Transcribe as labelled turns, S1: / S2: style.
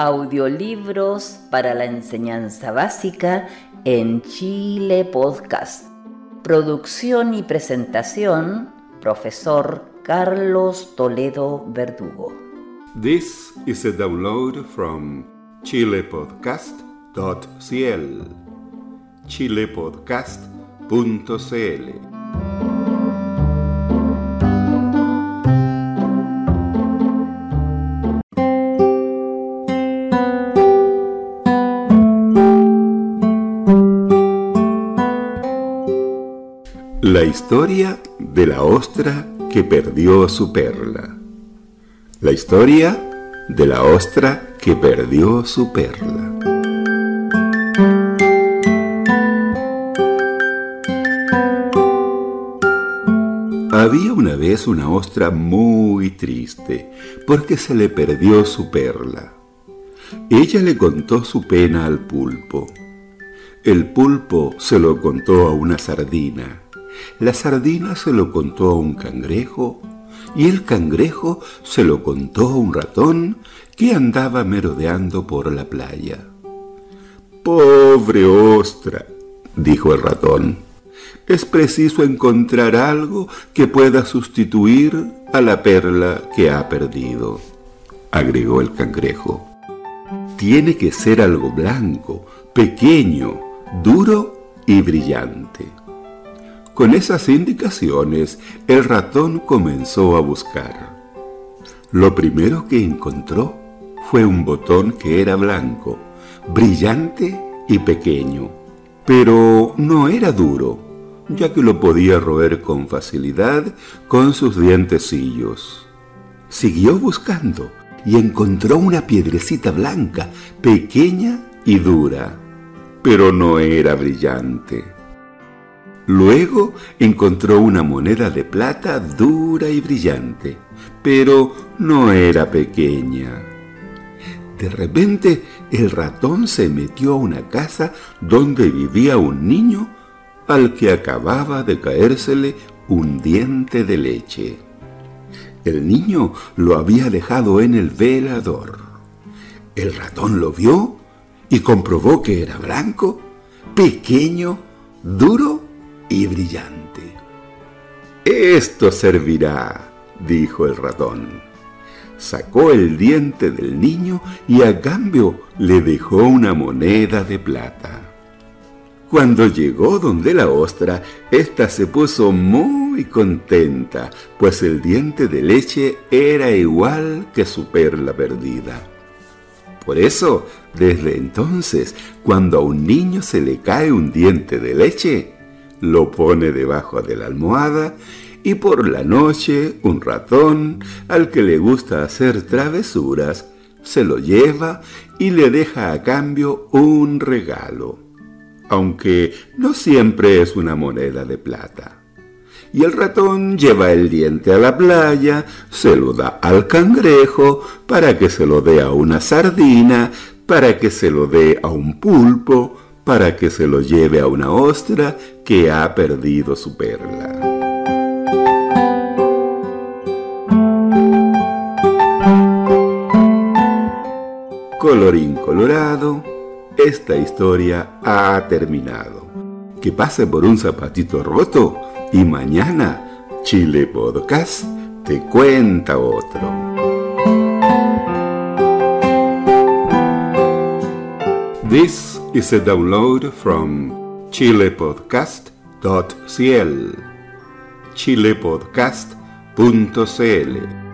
S1: audiolibros para la enseñanza básica en Chile Podcast. Producción y presentación, profesor Carlos Toledo Verdugo.
S2: This is a download from chilepodcast.cl chilepodcast.cl La historia de la ostra que perdió su perla. La historia de la ostra que perdió su perla. Había una vez una ostra muy triste porque se le perdió su perla. Ella le contó su pena al pulpo. El pulpo se lo contó a una sardina la sardina se lo contó a un cangrejo y el cangrejo se lo contó a un ratón que andaba merodeando por la playa. Pobre ostra, dijo el ratón, es preciso encontrar algo que pueda sustituir a la perla que ha perdido, agregó el cangrejo. Tiene que ser algo blanco, pequeño, duro y brillante. Con esas indicaciones, el ratón comenzó a buscar. Lo primero que encontró fue un botón que era blanco, brillante y pequeño, pero no era duro, ya que lo podía roer con facilidad con sus dientecillos. Siguió buscando y encontró una piedrecita blanca, pequeña y dura, pero no era brillante. Luego encontró una moneda de plata dura y brillante, pero no era pequeña. De repente el ratón se metió a una casa donde vivía un niño al que acababa de caérsele un diente de leche. El niño lo había dejado en el velador. El ratón lo vio y comprobó que era blanco, pequeño, duro y brillante. Esto servirá, dijo el ratón. Sacó el diente del niño y a cambio le dejó una moneda de plata. Cuando llegó donde la ostra, ésta se puso muy contenta, pues el diente de leche era igual que su perla perdida. Por eso, desde entonces, cuando a un niño se le cae un diente de leche, lo pone debajo de la almohada y por la noche un ratón, al que le gusta hacer travesuras, se lo lleva y le deja a cambio un regalo, aunque no siempre es una moneda de plata. Y el ratón lleva el diente a la playa, se lo da al cangrejo para que se lo dé a una sardina, para que se lo dé a un pulpo, para que se lo lleve a una ostra que ha perdido su perla. Colorín colorado, esta historia ha terminado. Que pase por un zapatito roto y mañana Chile Podcast te cuenta otro. This is a download from chilepodcast.cl chilepodcast.cl